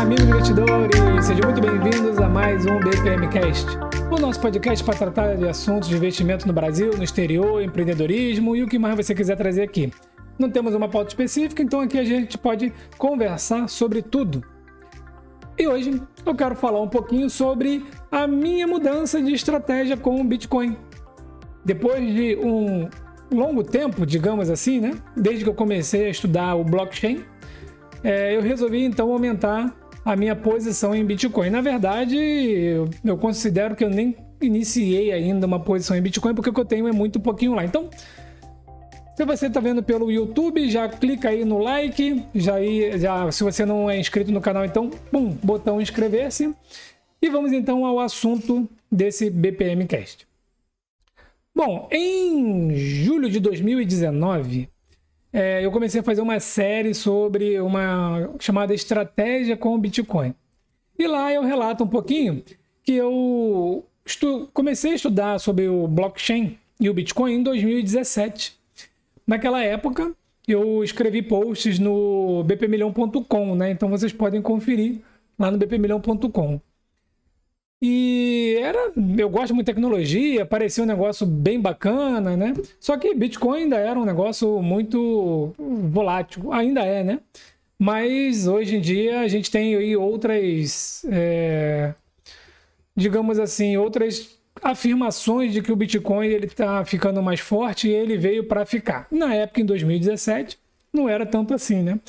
amigos gratidores! Sejam muito bem-vindos a mais um BPMcast, o nosso podcast para tratar de assuntos de investimento no Brasil, no exterior, empreendedorismo e o que mais você quiser trazer aqui. Não temos uma pauta específica, então aqui a gente pode conversar sobre tudo. E hoje eu quero falar um pouquinho sobre a minha mudança de estratégia com o Bitcoin. Depois de um longo tempo, digamos assim, né? Desde que eu comecei a estudar o blockchain, é, eu resolvi então aumentar a minha posição em Bitcoin. Na verdade, eu, eu considero que eu nem iniciei ainda uma posição em Bitcoin, porque o que eu tenho é muito pouquinho lá. Então, se você está vendo pelo YouTube, já clica aí no like, já, já se você não é inscrito no canal, então, pum, botão inscrever-se. E vamos então ao assunto desse BPM Cast. Bom, em julho de 2019, é, eu comecei a fazer uma série sobre uma chamada estratégia com o Bitcoin. E lá eu relato um pouquinho que eu comecei a estudar sobre o blockchain e o Bitcoin em 2017. Naquela época, eu escrevi posts no bpmilhão.com, né? Então vocês podem conferir lá no bpmilhão.com. E era, eu gosto muito de tecnologia, parecia um negócio bem bacana, né? Só que Bitcoin ainda era um negócio muito volátil, ainda é, né? Mas hoje em dia a gente tem aí outras, é, digamos assim, outras afirmações de que o Bitcoin ele está ficando mais forte e ele veio para ficar. Na época, em 2017, não era tanto assim, né?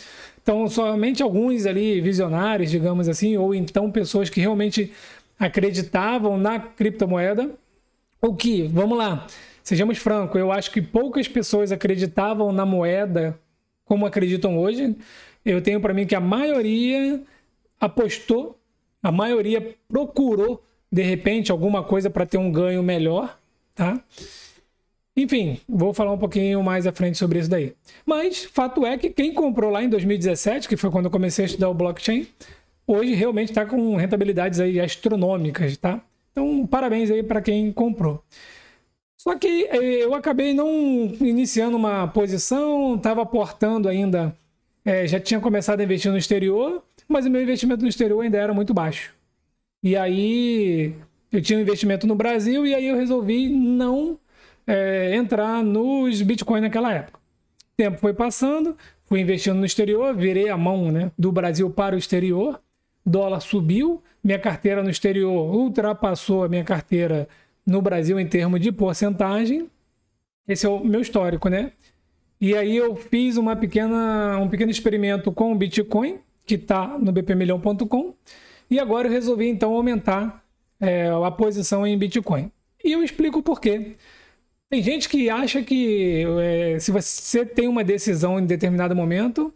Então, somente alguns ali visionários, digamos assim, ou então pessoas que realmente acreditavam na criptomoeda. O que, vamos lá, sejamos francos, eu acho que poucas pessoas acreditavam na moeda como acreditam hoje. Eu tenho para mim que a maioria apostou, a maioria procurou de repente alguma coisa para ter um ganho melhor, tá? Enfim, vou falar um pouquinho mais à frente sobre isso daí. Mas fato é que quem comprou lá em 2017, que foi quando eu comecei a estudar o blockchain, hoje realmente está com rentabilidades aí astronômicas, tá? Então, parabéns aí para quem comprou. Só que eh, eu acabei não iniciando uma posição, estava aportando ainda, é, já tinha começado a investir no exterior, mas o meu investimento no exterior ainda era muito baixo. E aí eu tinha um investimento no Brasil e aí eu resolvi não é, entrar nos Bitcoin naquela época. O tempo foi passando, fui investindo no exterior, virei a mão né, do Brasil para o exterior dólar subiu, minha carteira no exterior ultrapassou a minha carteira no Brasil em termos de porcentagem. Esse é o meu histórico, né? E aí eu fiz uma pequena, um pequeno experimento com o Bitcoin, que está no bpmilhão.com, e agora eu resolvi então aumentar é, a posição em Bitcoin. E eu explico por quê. Tem gente que acha que é, se você tem uma decisão em determinado momento,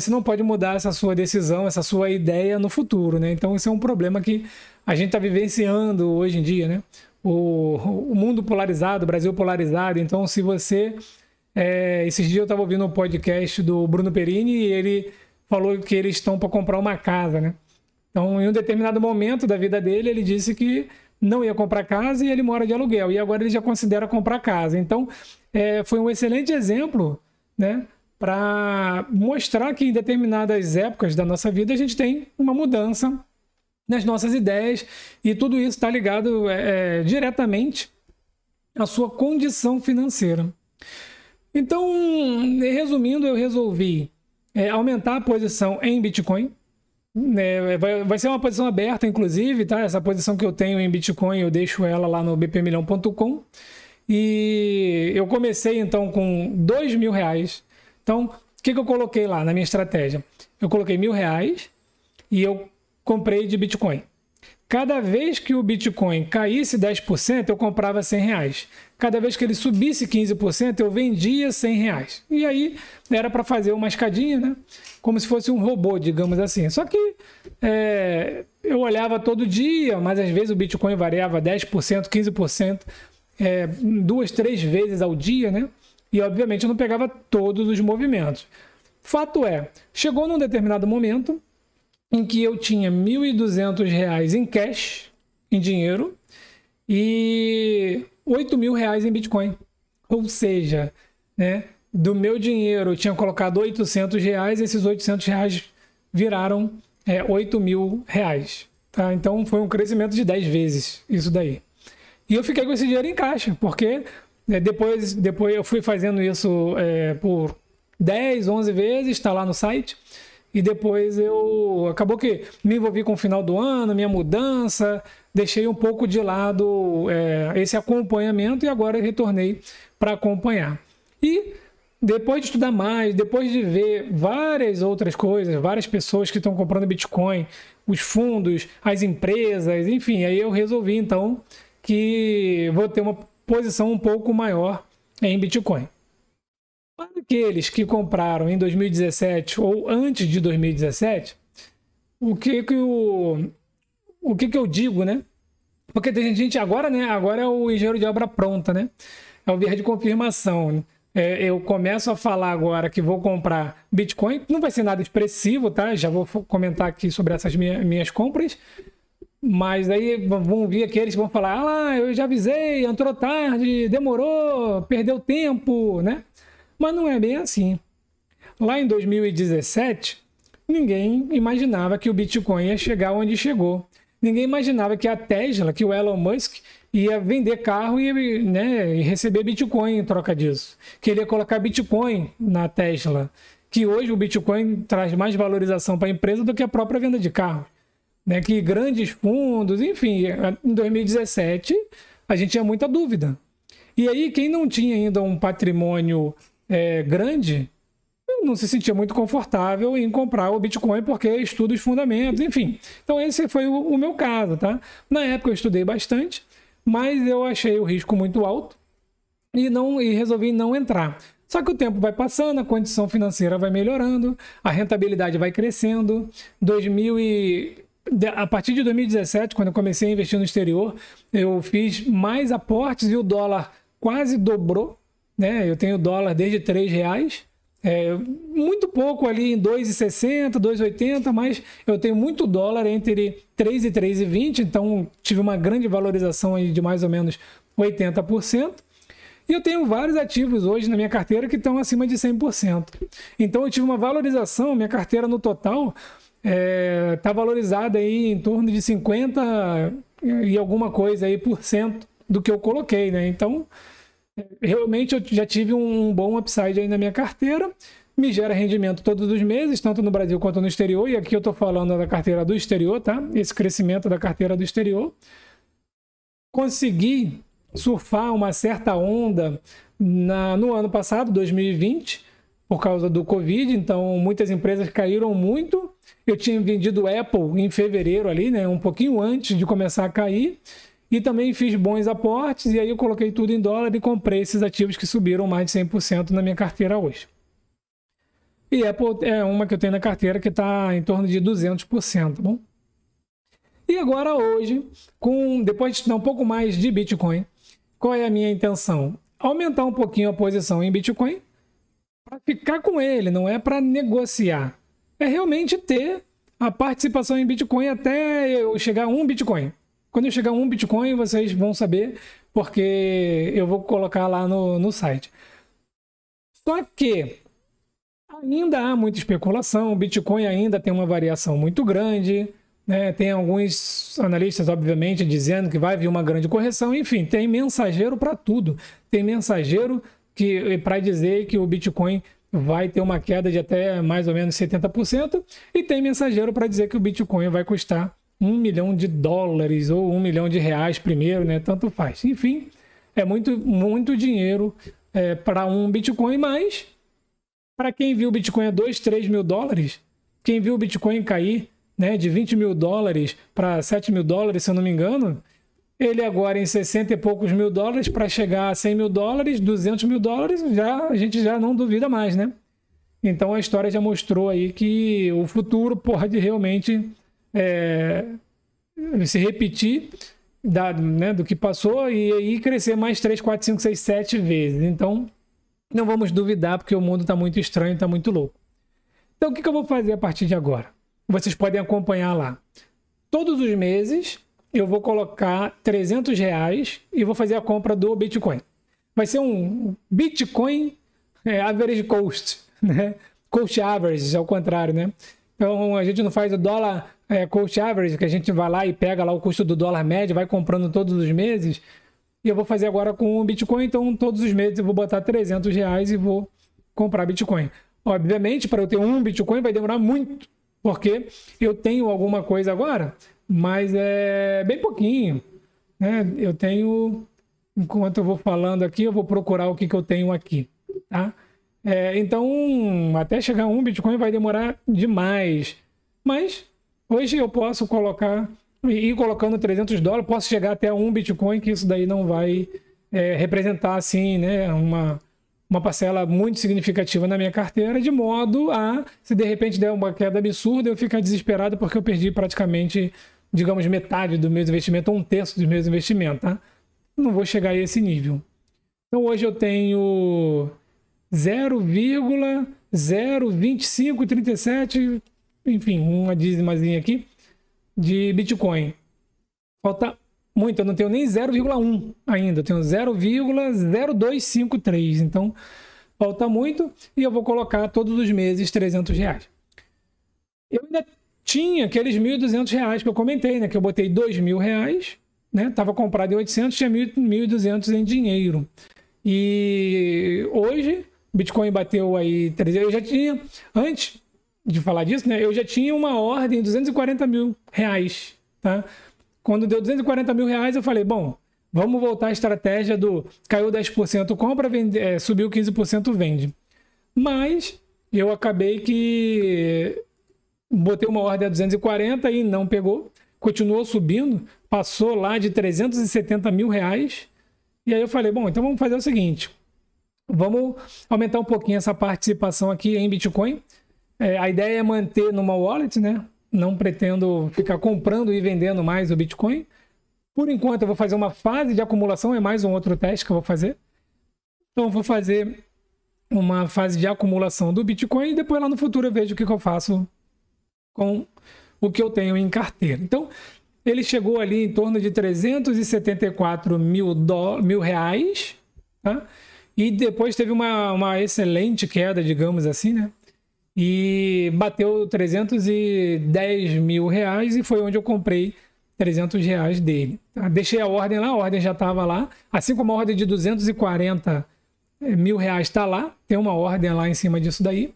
você não pode mudar essa sua decisão, essa sua ideia no futuro, né? Então isso é um problema que a gente está vivenciando hoje em dia, né? O, o, mundo polarizado, o Brasil polarizado. Então, se você. É, esses dias eu estava ouvindo um podcast do Bruno Perini e ele falou que eles estão para comprar uma casa, né? Então, em um determinado momento da vida dele, ele disse que não ia comprar casa e ele mora de aluguel. E agora ele já considera comprar casa. Então, é, foi um excelente exemplo, né? Para mostrar que em determinadas épocas da nossa vida a gente tem uma mudança nas nossas ideias e tudo isso está ligado é, é, diretamente à sua condição financeira. Então, resumindo, eu resolvi é, aumentar a posição em Bitcoin. É, vai, vai, ser uma posição aberta, inclusive, tá? Essa posição que eu tenho em Bitcoin, eu deixo ela lá no bpmilhão.com. E eu comecei então com dois mil reais então, o que, que eu coloquei lá na minha estratégia? Eu coloquei mil reais e eu comprei de Bitcoin. Cada vez que o Bitcoin caísse 10%, eu comprava 100 reais. Cada vez que ele subisse 15%, eu vendia 100 reais. E aí era para fazer uma escadinha, né? Como se fosse um robô, digamos assim. Só que é, eu olhava todo dia, mas às vezes o Bitcoin variava 10%, 15%, é, duas, três vezes ao dia, né? E obviamente eu não pegava todos os movimentos. Fato é, chegou num determinado momento em que eu tinha R$ 1.200 em cash, em dinheiro, e 8 mil reais em Bitcoin. Ou seja, né, do meu dinheiro eu tinha colocado 800 reais, esses 800 reais viraram é, 8 mil reais. Tá? Então foi um crescimento de 10 vezes isso daí. E eu fiquei com esse dinheiro em caixa, porque depois, depois eu fui fazendo isso é, por 10, 11 vezes, está lá no site. E depois eu. Acabou que me envolvi com o final do ano, minha mudança, deixei um pouco de lado é, esse acompanhamento e agora retornei para acompanhar. E depois de estudar mais, depois de ver várias outras coisas, várias pessoas que estão comprando Bitcoin, os fundos, as empresas, enfim, aí eu resolvi então que vou ter uma posição um pouco maior em Bitcoin. Para aqueles que compraram em 2017 ou antes de 2017, o que que o, o que que eu digo, né? Porque tem gente agora, né? Agora é o engenheiro de obra pronta, né? É o viés de confirmação. Né? É, eu começo a falar agora que vou comprar Bitcoin, não vai ser nada expressivo, tá? Já vou comentar aqui sobre essas minhas, minhas compras. Mas aí vão vir aqueles que vão falar: ah lá, eu já avisei, entrou tarde, demorou, perdeu tempo, né? Mas não é bem assim. Lá em 2017, ninguém imaginava que o Bitcoin ia chegar onde chegou. Ninguém imaginava que a Tesla, que o Elon Musk ia vender carro e, né, receber Bitcoin em troca disso. Que ele ia colocar Bitcoin na Tesla. Que hoje o Bitcoin traz mais valorização para a empresa do que a própria venda de carro. Né? Que grandes fundos, enfim, em 2017 a gente tinha muita dúvida. E aí, quem não tinha ainda um patrimônio é, grande, não se sentia muito confortável em comprar o Bitcoin porque estuda os fundamentos, enfim. Então esse foi o, o, meu caso, tá? Na época eu estudei bastante, mas eu achei o risco muito alto e não e resolvi não entrar. Só que o tempo vai passando, a condição financeira vai melhorando, a rentabilidade vai crescendo. 2000 e a partir de 2017, quando eu comecei a investir no exterior, eu fiz mais aportes e o dólar quase dobrou né? Eu tenho dólar desde 3 reais. É, muito pouco ali em 2,60, 2,80, mas eu tenho muito dólar entre 3 e 3,20, então tive uma grande valorização aí de mais ou menos 80%. E eu tenho vários ativos hoje na minha carteira que estão acima de 100%. Então eu tive uma valorização, minha carteira no total está é, tá valorizada aí em torno de 50 e alguma coisa aí por cento do que eu coloquei, né? Então realmente eu já tive um bom upside aí na minha carteira. Me gera rendimento todos os meses, tanto no Brasil quanto no exterior. E aqui eu estou falando da carteira do exterior, tá? Esse crescimento da carteira do exterior. Consegui surfar uma certa onda na, no ano passado, 2020, por causa do Covid. Então, muitas empresas caíram muito. Eu tinha vendido Apple em fevereiro ali, né? Um pouquinho antes de começar a cair. E também fiz bons aportes e aí eu coloquei tudo em dólar e comprei esses ativos que subiram mais de 100% na minha carteira hoje. E Apple é uma que eu tenho na carteira que está em torno de 200%, tá bom? E agora hoje, com depois de estudar um pouco mais de Bitcoin, qual é a minha intenção? Aumentar um pouquinho a posição em Bitcoin para ficar com ele, não é para negociar. É realmente ter a participação em Bitcoin até eu chegar a um Bitcoin. Quando eu chegar a um Bitcoin, vocês vão saber, porque eu vou colocar lá no, no site. Só que ainda há muita especulação, o Bitcoin ainda tem uma variação muito grande. Né? Tem alguns analistas, obviamente, dizendo que vai vir uma grande correção. Enfim, tem mensageiro para tudo. Tem mensageiro que para dizer que o Bitcoin vai ter uma queda de até mais ou menos 70%, e tem mensageiro para dizer que o Bitcoin vai custar um milhão de dólares ou um milhão de reais primeiro, né? Tanto faz. Enfim, é muito, muito dinheiro é, para um Bitcoin, mas para quem viu o Bitcoin a 2, 3 mil dólares, quem viu o Bitcoin cair né, de 20 mil dólares para 7 mil dólares, se eu não me engano, ele agora em 60 e poucos mil dólares para chegar a 100 mil dólares, 200 mil dólares, já, a gente já não duvida mais, né? Então a história já mostrou aí que o futuro pode realmente é, se repetir da, né, do que passou e aí crescer mais 3, 4, 5, 6, 7 vezes. Então, não vamos duvidar, porque o mundo está muito estranho, está muito louco. Então, o que, que eu vou fazer a partir de agora? Vocês podem acompanhar lá. Todos os meses, eu vou colocar 300 reais e vou fazer a compra do Bitcoin. Vai ser um Bitcoin é, average cost, né? Cost average, ao contrário, né? Então a gente não faz o dólar é, cost average, que a gente vai lá e pega lá o custo do dólar médio, vai comprando todos os meses. E eu vou fazer agora com o Bitcoin, então todos os meses eu vou botar 300 reais e vou comprar Bitcoin. Obviamente, para eu ter um Bitcoin vai demorar muito, porque eu tenho alguma coisa agora, mas é bem pouquinho. Né? Eu tenho, enquanto eu vou falando aqui, eu vou procurar o que, que eu tenho aqui. Tá? É, então, até chegar um Bitcoin vai demorar demais. Mas hoje eu posso colocar, ir colocando 300 dólares, posso chegar até um Bitcoin, que isso daí não vai é, representar assim, né, uma, uma parcela muito significativa na minha carteira, de modo a, se de repente der uma queda absurda, eu ficar desesperado porque eu perdi praticamente, digamos, metade do meu investimento, ou um terço dos meus investimentos, tá? Não vou chegar a esse nível. Então hoje eu tenho 0,02537, enfim, uma dízimazinha aqui de Bitcoin. Falta muito, eu não tenho nem 0,1 ainda, eu tenho 0,0253. Então, falta muito e eu vou colocar todos os meses 300 reais. Eu ainda tinha aqueles 1.200 reais que eu comentei, né? Que eu botei 2 mil reais, né? Tava comprado em 800, tinha 1.200 em dinheiro. E hoje Bitcoin bateu aí 300. Eu já tinha, antes de falar disso, né? Eu já tinha uma ordem de 240 mil reais, tá? Quando deu 240 mil reais, eu falei, bom, vamos voltar à estratégia do caiu 10%, compra, vende, é, subiu 15%, vende. Mas eu acabei que botei uma ordem a 240 e não pegou. Continuou subindo, passou lá de 370 mil reais. E aí eu falei, bom, então vamos fazer o seguinte: Vamos aumentar um pouquinho essa participação aqui em Bitcoin. É, a ideia é manter numa wallet, né? Não pretendo ficar comprando e vendendo mais o Bitcoin. Por enquanto, eu vou fazer uma fase de acumulação, é mais um outro teste que eu vou fazer. Então, vou fazer uma fase de acumulação do Bitcoin e depois lá no futuro eu vejo o que, que eu faço com o que eu tenho em carteira. Então, ele chegou ali em torno de 374 mil, do... mil reais, tá? E depois teve uma, uma excelente queda, digamos assim, né? E bateu 310 mil reais e foi onde eu comprei 300 reais dele. Tá? Deixei a ordem lá, a ordem já estava lá. Assim como a ordem de 240 eh, mil reais está lá, tem uma ordem lá em cima disso daí.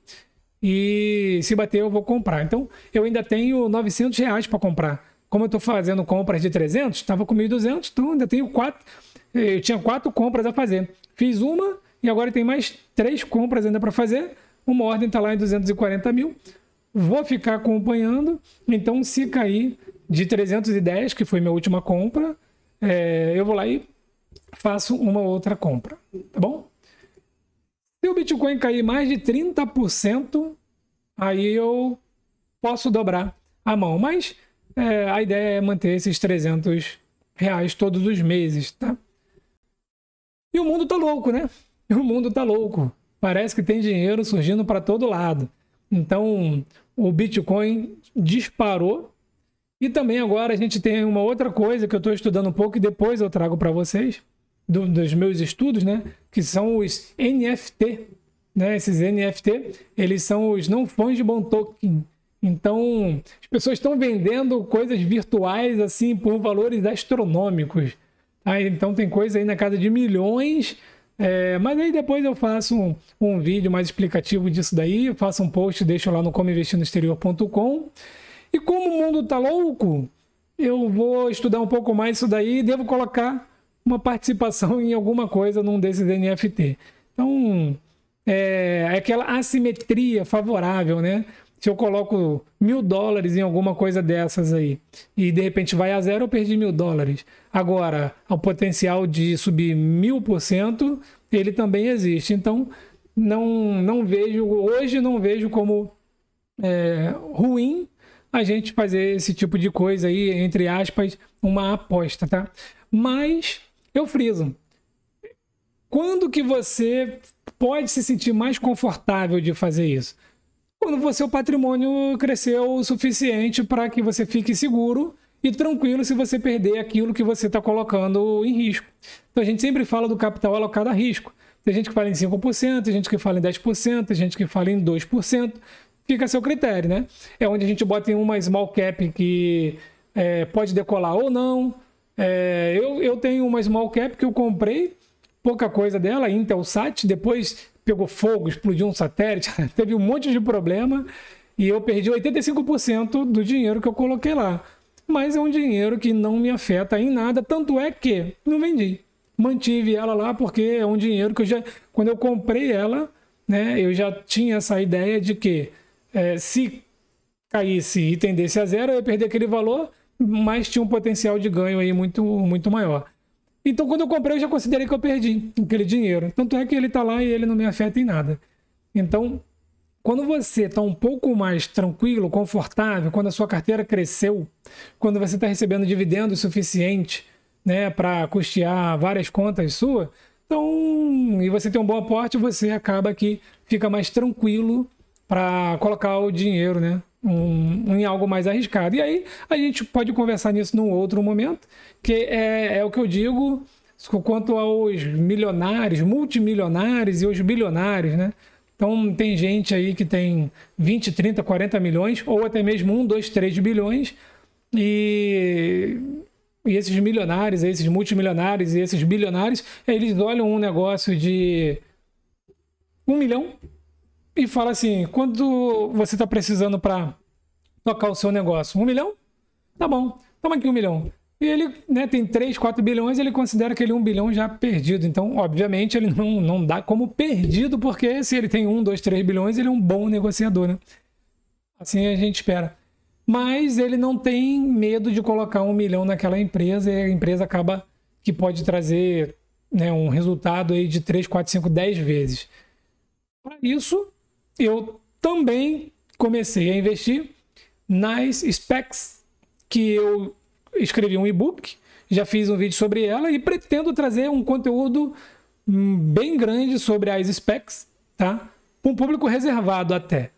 E se bater, eu vou comprar. Então, eu ainda tenho 900 reais para comprar. Como eu estou fazendo compras de 300, estava com 1.200, então ainda tenho quatro. Eu tinha quatro compras a fazer. Fiz uma e agora tem mais três compras ainda para fazer. Uma ordem está lá em 240 mil. Vou ficar acompanhando. Então, se cair de 310, que foi minha última compra, é, eu vou lá e faço uma outra compra. Tá bom? Se o Bitcoin cair mais de 30%, aí eu posso dobrar a mão. Mas é, a ideia é manter esses 300 reais todos os meses, tá? E o mundo tá louco, né? O mundo tá louco. Parece que tem dinheiro surgindo para todo lado. Então, o Bitcoin disparou. E também agora a gente tem uma outra coisa que eu estou estudando um pouco e depois eu trago para vocês, do, dos meus estudos, né? Que são os NFT. Né? Esses NFT, eles são os não fungible token. Então, as pessoas estão vendendo coisas virtuais assim por valores astronômicos. Ah, então tem coisa aí na casa de milhões. É, mas aí depois eu faço um, um, vídeo mais explicativo disso daí, faço um post, deixo lá no comoinvestirnoexterior.com. E como o mundo tá louco, eu vou estudar um pouco mais isso daí e devo colocar uma participação em alguma coisa num desses NFT. Então, é, é aquela assimetria favorável, né? se eu coloco mil dólares em alguma coisa dessas aí e de repente vai a zero, eu perdi mil dólares. Agora, o potencial de subir mil por cento, ele também existe. Então, não, não vejo, hoje não vejo como é, ruim a gente fazer esse tipo de coisa aí, entre aspas, uma aposta, tá? Mas eu friso. Quando que você pode se sentir mais confortável de fazer isso? quando o seu patrimônio cresceu o suficiente para que você fique seguro e tranquilo se você perder aquilo que você está colocando em risco. Então a gente sempre fala do capital alocado a risco. Tem gente que fala em 5%, tem gente que fala em 10%, tem gente que fala em 2%. Fica a seu critério, né? É onde a gente bota em uma small cap que é, pode decolar ou não. É, eu, eu tenho uma small cap que eu comprei, pouca coisa dela, Intelsat, depois pegou fogo, explodiu um satélite, teve um monte de problema e eu perdi 85% do dinheiro que eu coloquei lá. Mas é um dinheiro que não me afeta em nada, tanto é que não vendi. Mantive ela lá porque é um dinheiro que eu já, quando eu comprei ela, né, eu já tinha essa ideia de que é, se caísse e tendesse a zero, eu ia perder aquele valor, mas tinha um potencial de ganho aí muito, muito maior. Então, quando eu comprei, eu já considerei que eu perdi aquele dinheiro. Tanto é que ele está lá e ele não me afeta em nada. Então, quando você está um pouco mais tranquilo, confortável, quando a sua carteira cresceu, quando você está recebendo dividendo suficiente né, para custear várias contas suas, então, e você tem um bom aporte, você acaba que fica mais tranquilo para colocar o dinheiro né, um, em algo mais arriscado. E aí a gente pode conversar nisso num outro momento, que é, é o que eu digo quanto aos milionários, multimilionários e os bilionários, né? Então tem gente aí que tem 20, 30, 40 milhões, ou até mesmo 1, 2, 3 bilhões, e, e esses milionários, esses multimilionários e esses bilionários, eles olham um negócio de um milhão e fala assim: quanto você está precisando para tocar o seu negócio? Um milhão? Tá bom, toma aqui um milhão. E ele né, tem 3, 4 bilhões, ele considera aquele 1 bilhão já perdido. Então, obviamente, ele não, não dá como perdido, porque se ele tem 1, 2, 3 bilhões, ele é um bom negociador, né? Assim a gente espera. Mas ele não tem medo de colocar um milhão naquela empresa e a empresa acaba que pode trazer né, um resultado aí de 3, 4, 5, 10 vezes. Para isso, eu também comecei a investir nas specs que eu escrevi um e-book, já fiz um vídeo sobre ela e pretendo trazer um conteúdo hum, bem grande sobre as specs, tá? Um público reservado até,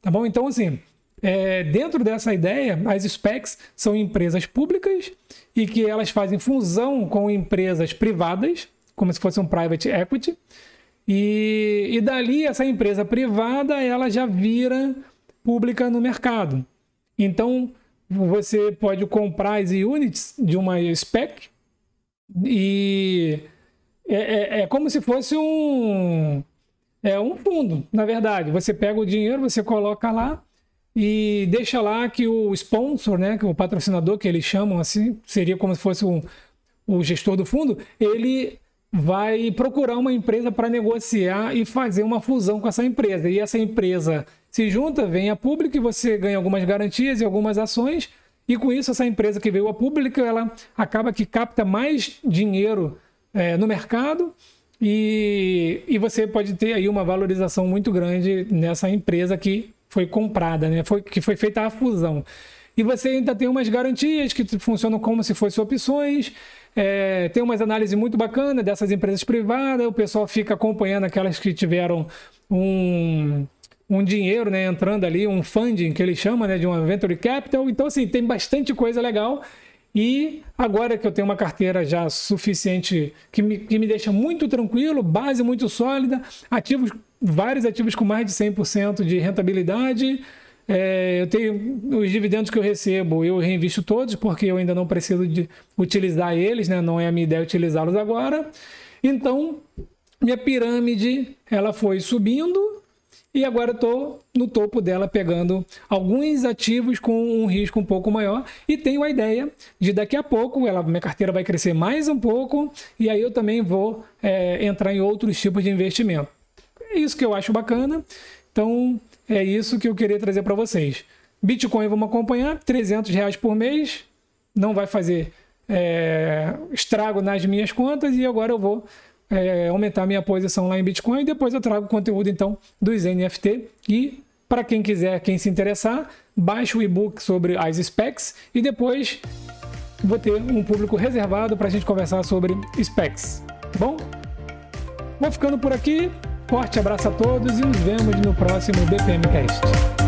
tá bom? Então, assim, é, dentro dessa ideia, as specs são empresas públicas e que elas fazem fusão com empresas privadas, como se fosse um private equity, e, e dali essa empresa privada ela já vira pública no mercado. Então você pode comprar as units de uma spec e é, é, é, como se fosse um é um fundo, na verdade. Você pega o dinheiro, você coloca lá e deixa lá que o sponsor, né, que o patrocinador que eles chamam assim, seria como se fosse um, o gestor do fundo, ele vai procurar uma empresa para negociar e fazer uma fusão com essa empresa. E essa empresa se junta, vem a público e você ganha algumas garantias e algumas ações. E com isso, essa empresa que veio a público, ela acaba que capta mais dinheiro é, no mercado e, e você pode ter aí uma valorização muito grande nessa empresa que foi comprada, né? foi, que foi feita a fusão. E você ainda tem umas garantias que funcionam como se fossem opções. É, tem umas análises muito bacanas dessas empresas privadas, o pessoal fica acompanhando aquelas que tiveram um, um dinheiro né, entrando ali, um funding que ele chama né, de uma venture capital. Então, assim, tem bastante coisa legal. E agora que eu tenho uma carteira já suficiente, que me, que me deixa muito tranquilo, base muito sólida, ativos, vários ativos com mais de 100% de rentabilidade, é, eu tenho os dividendos que eu recebo, eu reinvisto todos, porque eu ainda não preciso de utilizar eles, né? não é a minha ideia utilizá-los agora. Então, minha pirâmide ela foi subindo e agora estou no topo dela pegando alguns ativos com um risco um pouco maior e tenho a ideia de daqui a pouco ela, minha carteira vai crescer mais um pouco e aí eu também vou é, entrar em outros tipos de investimento. É isso que eu acho bacana. Então, é isso que eu queria trazer para vocês. Bitcoin vamos acompanhar, 300 reais por mês, não vai fazer é, estrago nas minhas contas e agora eu vou é, aumentar minha posição lá em Bitcoin e depois eu trago conteúdo então dos NFT e para quem quiser, quem se interessar, baixe o e-book sobre as specs e depois vou ter um público reservado para a gente conversar sobre specs. Tá bom? Vou ficando por aqui. Forte abraço a todos e nos vemos no próximo BPM Cast.